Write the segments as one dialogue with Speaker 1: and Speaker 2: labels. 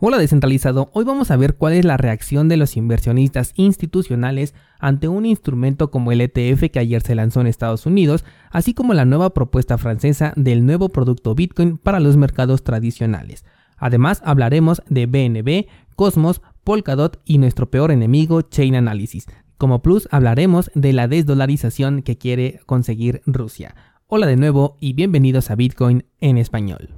Speaker 1: Hola descentralizado, hoy vamos a ver cuál es la reacción de los inversionistas institucionales ante un instrumento como el ETF que ayer se lanzó en Estados Unidos, así como la nueva propuesta francesa del nuevo producto Bitcoin para los mercados tradicionales. Además hablaremos de BNB, Cosmos, Polkadot y nuestro peor enemigo Chain Analysis. Como plus hablaremos de la desdolarización que quiere conseguir Rusia. Hola de nuevo y bienvenidos a Bitcoin en español.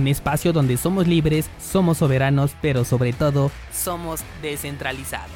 Speaker 1: un espacio donde somos libres, somos soberanos, pero sobre todo somos descentralizados.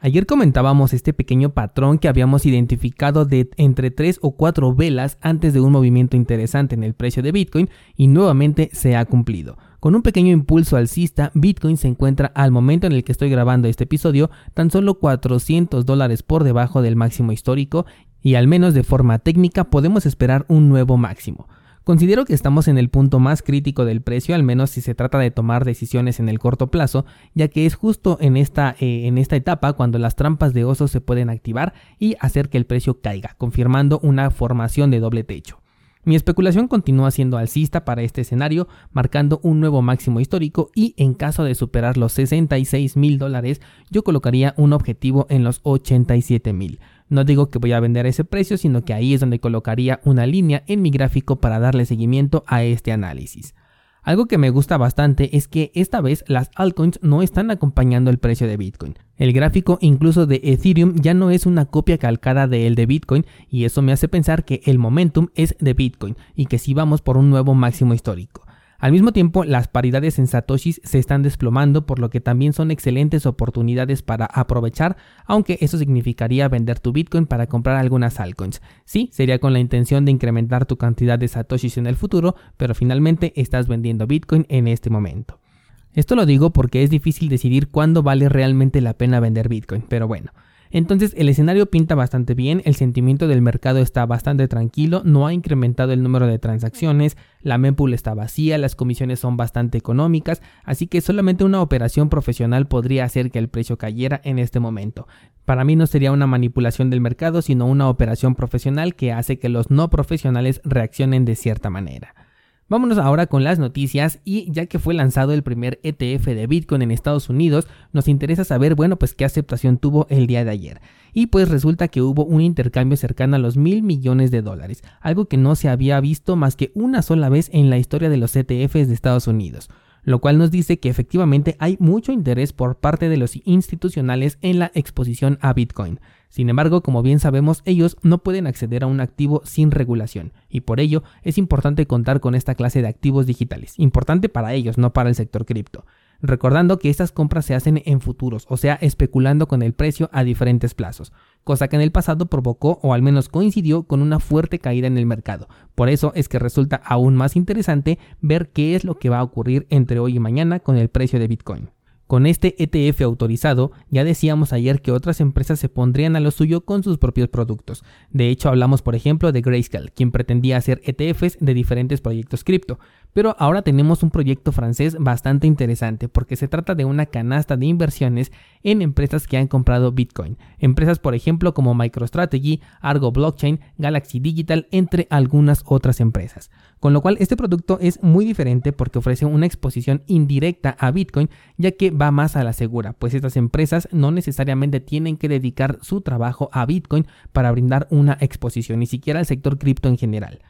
Speaker 1: Ayer comentábamos este pequeño patrón que habíamos identificado de entre 3 o 4 velas antes de un movimiento interesante en el precio de Bitcoin y nuevamente se ha cumplido. Con un pequeño impulso alcista, Bitcoin se encuentra al momento en el que estoy grabando este episodio tan solo 400 dólares por debajo del máximo histórico y al menos de forma técnica podemos esperar un nuevo máximo. Considero que estamos en el punto más crítico del precio, al menos si se trata de tomar decisiones en el corto plazo, ya que es justo en esta, eh, en esta etapa cuando las trampas de oso se pueden activar y hacer que el precio caiga, confirmando una formación de doble techo. Mi especulación continúa siendo alcista para este escenario, marcando un nuevo máximo histórico y en caso de superar los 66 mil dólares, yo colocaría un objetivo en los 87 mil. No digo que voy a vender ese precio, sino que ahí es donde colocaría una línea en mi gráfico para darle seguimiento a este análisis. Algo que me gusta bastante es que esta vez las altcoins no están acompañando el precio de Bitcoin. El gráfico incluso de Ethereum ya no es una copia calcada de el de Bitcoin y eso me hace pensar que el momentum es de Bitcoin y que sí vamos por un nuevo máximo histórico. Al mismo tiempo, las paridades en satoshis se están desplomando, por lo que también son excelentes oportunidades para aprovechar, aunque eso significaría vender tu Bitcoin para comprar algunas altcoins. Sí, sería con la intención de incrementar tu cantidad de satoshis en el futuro, pero finalmente estás vendiendo Bitcoin en este momento. Esto lo digo porque es difícil decidir cuándo vale realmente la pena vender Bitcoin, pero bueno. Entonces el escenario pinta bastante bien, el sentimiento del mercado está bastante tranquilo, no ha incrementado el número de transacciones, la mempool está vacía, las comisiones son bastante económicas, así que solamente una operación profesional podría hacer que el precio cayera en este momento. Para mí no sería una manipulación del mercado, sino una operación profesional que hace que los no profesionales reaccionen de cierta manera. Vámonos ahora con las noticias y ya que fue lanzado el primer ETF de Bitcoin en Estados Unidos, nos interesa saber, bueno, pues qué aceptación tuvo el día de ayer. Y pues resulta que hubo un intercambio cercano a los mil millones de dólares, algo que no se había visto más que una sola vez en la historia de los ETFs de Estados Unidos lo cual nos dice que efectivamente hay mucho interés por parte de los institucionales en la exposición a Bitcoin. Sin embargo, como bien sabemos, ellos no pueden acceder a un activo sin regulación, y por ello es importante contar con esta clase de activos digitales, importante para ellos, no para el sector cripto recordando que estas compras se hacen en futuros, o sea, especulando con el precio a diferentes plazos, cosa que en el pasado provocó o al menos coincidió con una fuerte caída en el mercado. Por eso es que resulta aún más interesante ver qué es lo que va a ocurrir entre hoy y mañana con el precio de Bitcoin. Con este ETF autorizado, ya decíamos ayer que otras empresas se pondrían a lo suyo con sus propios productos. De hecho, hablamos por ejemplo de Grayscale, quien pretendía hacer ETFs de diferentes proyectos cripto. Pero ahora tenemos un proyecto francés bastante interesante porque se trata de una canasta de inversiones en empresas que han comprado Bitcoin. Empresas por ejemplo como MicroStrategy, Argo Blockchain, Galaxy Digital, entre algunas otras empresas. Con lo cual este producto es muy diferente porque ofrece una exposición indirecta a Bitcoin ya que va más a la segura, pues estas empresas no necesariamente tienen que dedicar su trabajo a Bitcoin para brindar una exposición, ni siquiera al sector cripto en general.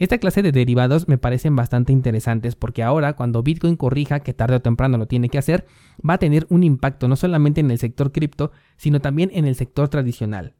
Speaker 1: Esta clase de derivados me parecen bastante interesantes porque ahora cuando Bitcoin corrija, que tarde o temprano lo tiene que hacer, va a tener un impacto no solamente en el sector cripto, sino también en el sector tradicional.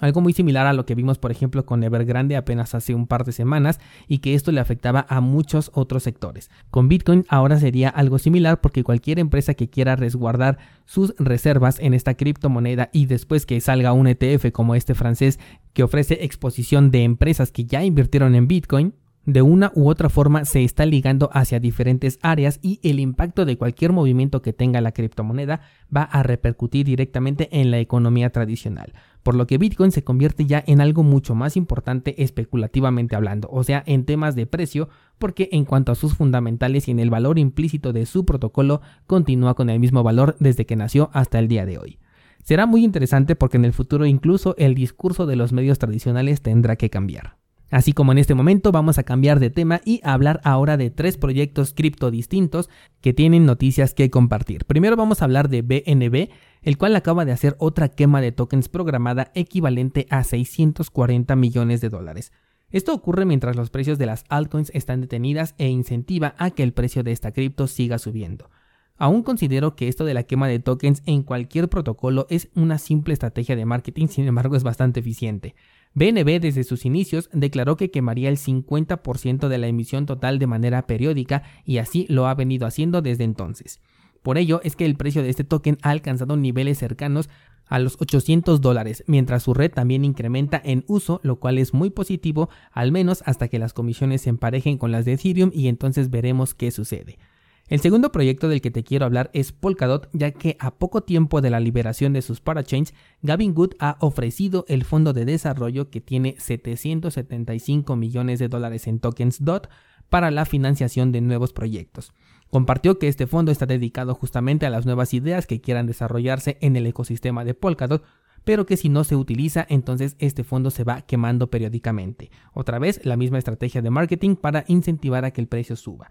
Speaker 1: Algo muy similar a lo que vimos, por ejemplo, con Evergrande apenas hace un par de semanas y que esto le afectaba a muchos otros sectores. Con Bitcoin ahora sería algo similar porque cualquier empresa que quiera resguardar sus reservas en esta criptomoneda y después que salga un ETF como este francés que ofrece exposición de empresas que ya invirtieron en Bitcoin, de una u otra forma se está ligando hacia diferentes áreas y el impacto de cualquier movimiento que tenga la criptomoneda va a repercutir directamente en la economía tradicional, por lo que Bitcoin se convierte ya en algo mucho más importante especulativamente hablando, o sea, en temas de precio, porque en cuanto a sus fundamentales y en el valor implícito de su protocolo, continúa con el mismo valor desde que nació hasta el día de hoy. Será muy interesante porque en el futuro incluso el discurso de los medios tradicionales tendrá que cambiar. Así como en este momento vamos a cambiar de tema y hablar ahora de tres proyectos cripto distintos que tienen noticias que compartir. Primero vamos a hablar de BNB, el cual acaba de hacer otra quema de tokens programada equivalente a 640 millones de dólares. Esto ocurre mientras los precios de las altcoins están detenidas e incentiva a que el precio de esta cripto siga subiendo. Aún considero que esto de la quema de tokens en cualquier protocolo es una simple estrategia de marketing, sin embargo es bastante eficiente. BNB desde sus inicios declaró que quemaría el 50% de la emisión total de manera periódica y así lo ha venido haciendo desde entonces. Por ello es que el precio de este token ha alcanzado niveles cercanos a los 800 dólares, mientras su red también incrementa en uso, lo cual es muy positivo, al menos hasta que las comisiones se emparejen con las de Ethereum y entonces veremos qué sucede. El segundo proyecto del que te quiero hablar es Polkadot, ya que a poco tiempo de la liberación de sus parachains, Gavin Good ha ofrecido el fondo de desarrollo que tiene 775 millones de dólares en tokens DOT para la financiación de nuevos proyectos. Compartió que este fondo está dedicado justamente a las nuevas ideas que quieran desarrollarse en el ecosistema de Polkadot, pero que si no se utiliza, entonces este fondo se va quemando periódicamente. Otra vez, la misma estrategia de marketing para incentivar a que el precio suba.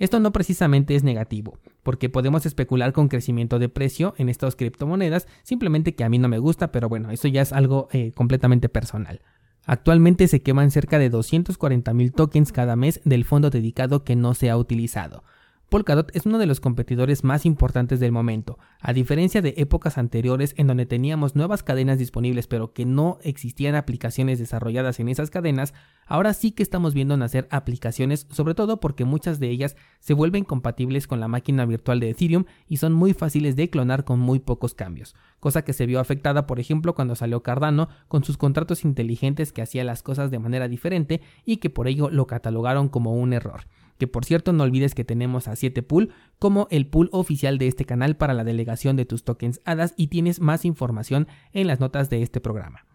Speaker 1: Esto no precisamente es negativo, porque podemos especular con crecimiento de precio en estas criptomonedas, simplemente que a mí no me gusta, pero bueno, eso ya es algo eh, completamente personal. Actualmente se queman cerca de 240 mil tokens cada mes del fondo dedicado que no se ha utilizado. Polkadot es uno de los competidores más importantes del momento, a diferencia de épocas anteriores en donde teníamos nuevas cadenas disponibles pero que no existían aplicaciones desarrolladas en esas cadenas, ahora sí que estamos viendo nacer aplicaciones, sobre todo porque muchas de ellas se vuelven compatibles con la máquina virtual de Ethereum y son muy fáciles de clonar con muy pocos cambios, cosa que se vio afectada por ejemplo cuando salió Cardano con sus contratos inteligentes que hacía las cosas de manera diferente y que por ello lo catalogaron como un error que por cierto no olvides que tenemos a 7pool como el pool oficial de este canal para la delegación de tus tokens HADAS y tienes más información en las notas de este programa.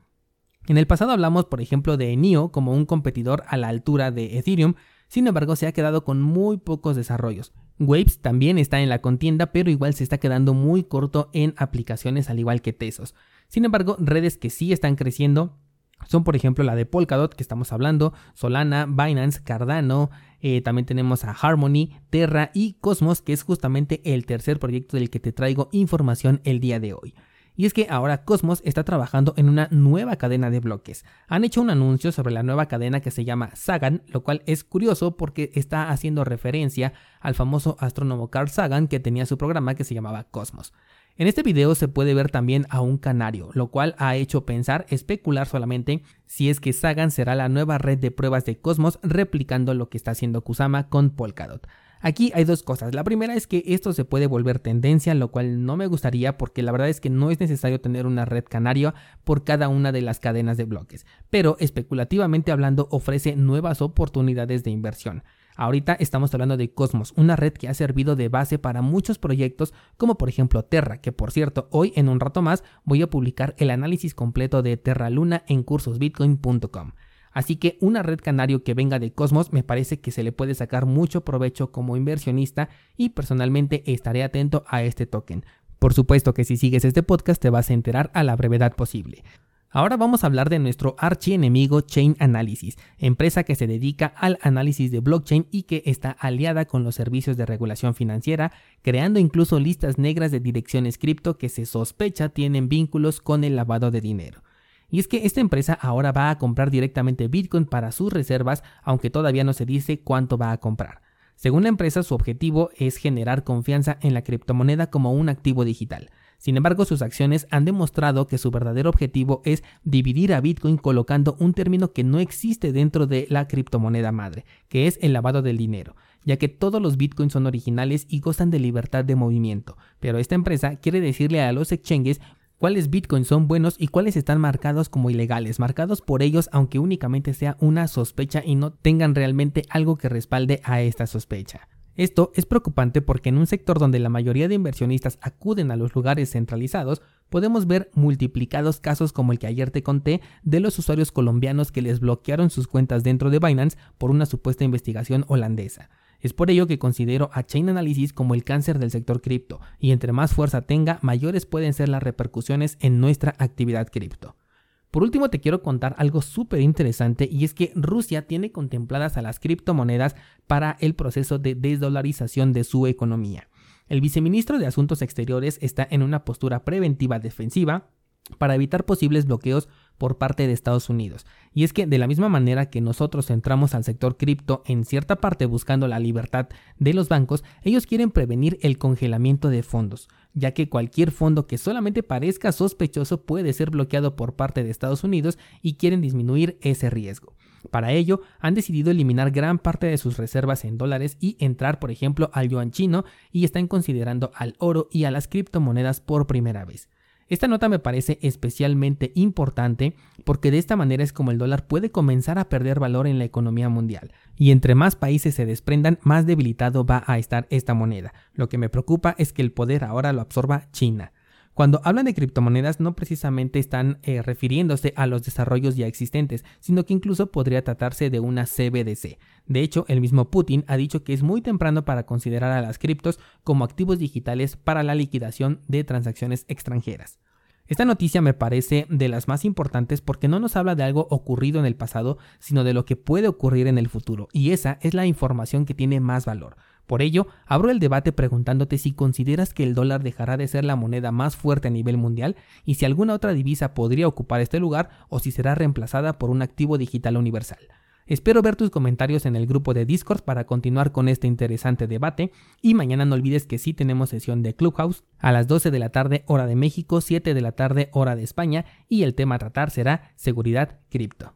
Speaker 1: En el pasado hablamos por ejemplo de NIO como un competidor a la altura de Ethereum, sin embargo se ha quedado con muy pocos desarrollos. Waves también está en la contienda, pero igual se está quedando muy corto en aplicaciones al igual que Tesos. Sin embargo, redes que sí están creciendo son por ejemplo la de Polkadot que estamos hablando, Solana, Binance, Cardano, eh, también tenemos a Harmony, Terra y Cosmos que es justamente el tercer proyecto del que te traigo información el día de hoy. Y es que ahora Cosmos está trabajando en una nueva cadena de bloques. Han hecho un anuncio sobre la nueva cadena que se llama Sagan, lo cual es curioso porque está haciendo referencia al famoso astrónomo Carl Sagan que tenía su programa que se llamaba Cosmos. En este video se puede ver también a un canario, lo cual ha hecho pensar, especular solamente si es que Sagan será la nueva red de pruebas de Cosmos replicando lo que está haciendo Kusama con Polkadot. Aquí hay dos cosas. La primera es que esto se puede volver tendencia, lo cual no me gustaría porque la verdad es que no es necesario tener una red canaria por cada una de las cadenas de bloques, pero especulativamente hablando ofrece nuevas oportunidades de inversión. Ahorita estamos hablando de Cosmos, una red que ha servido de base para muchos proyectos como por ejemplo Terra, que por cierto hoy en un rato más voy a publicar el análisis completo de Terra Luna en cursosbitcoin.com. Así que una red canario que venga de Cosmos me parece que se le puede sacar mucho provecho como inversionista y personalmente estaré atento a este token. Por supuesto que si sigues este podcast te vas a enterar a la brevedad posible. Ahora vamos a hablar de nuestro archienemigo Chain Analysis, empresa que se dedica al análisis de blockchain y que está aliada con los servicios de regulación financiera, creando incluso listas negras de direcciones cripto que se sospecha tienen vínculos con el lavado de dinero. Y es que esta empresa ahora va a comprar directamente Bitcoin para sus reservas, aunque todavía no se dice cuánto va a comprar. Según la empresa, su objetivo es generar confianza en la criptomoneda como un activo digital. Sin embargo, sus acciones han demostrado que su verdadero objetivo es dividir a Bitcoin colocando un término que no existe dentro de la criptomoneda madre, que es el lavado del dinero ya que todos los bitcoins son originales y gozan de libertad de movimiento, pero esta empresa quiere decirle a los exchanges cuáles bitcoins son buenos y cuáles están marcados como ilegales, marcados por ellos aunque únicamente sea una sospecha y no tengan realmente algo que respalde a esta sospecha. Esto es preocupante porque en un sector donde la mayoría de inversionistas acuden a los lugares centralizados, podemos ver multiplicados casos como el que ayer te conté de los usuarios colombianos que les bloquearon sus cuentas dentro de Binance por una supuesta investigación holandesa. Es por ello que considero a Chain Analysis como el cáncer del sector cripto, y entre más fuerza tenga, mayores pueden ser las repercusiones en nuestra actividad cripto. Por último, te quiero contar algo súper interesante y es que Rusia tiene contempladas a las criptomonedas para el proceso de desdolarización de su economía. El viceministro de Asuntos Exteriores está en una postura preventiva defensiva para evitar posibles bloqueos por parte de Estados Unidos. Y es que de la misma manera que nosotros entramos al sector cripto en cierta parte buscando la libertad de los bancos, ellos quieren prevenir el congelamiento de fondos, ya que cualquier fondo que solamente parezca sospechoso puede ser bloqueado por parte de Estados Unidos y quieren disminuir ese riesgo. Para ello, han decidido eliminar gran parte de sus reservas en dólares y entrar, por ejemplo, al yuan chino y están considerando al oro y a las criptomonedas por primera vez. Esta nota me parece especialmente importante porque de esta manera es como el dólar puede comenzar a perder valor en la economía mundial y entre más países se desprendan más debilitado va a estar esta moneda. Lo que me preocupa es que el poder ahora lo absorba China. Cuando hablan de criptomonedas no precisamente están eh, refiriéndose a los desarrollos ya existentes, sino que incluso podría tratarse de una CBDC. De hecho, el mismo Putin ha dicho que es muy temprano para considerar a las criptos como activos digitales para la liquidación de transacciones extranjeras. Esta noticia me parece de las más importantes porque no nos habla de algo ocurrido en el pasado, sino de lo que puede ocurrir en el futuro, y esa es la información que tiene más valor. Por ello, abro el debate preguntándote si consideras que el dólar dejará de ser la moneda más fuerte a nivel mundial y si alguna otra divisa podría ocupar este lugar o si será reemplazada por un activo digital universal. Espero ver tus comentarios en el grupo de Discord para continuar con este interesante debate y mañana no olvides que sí tenemos sesión de Clubhouse a las 12 de la tarde hora de México, 7 de la tarde hora de España y el tema a tratar será seguridad cripto.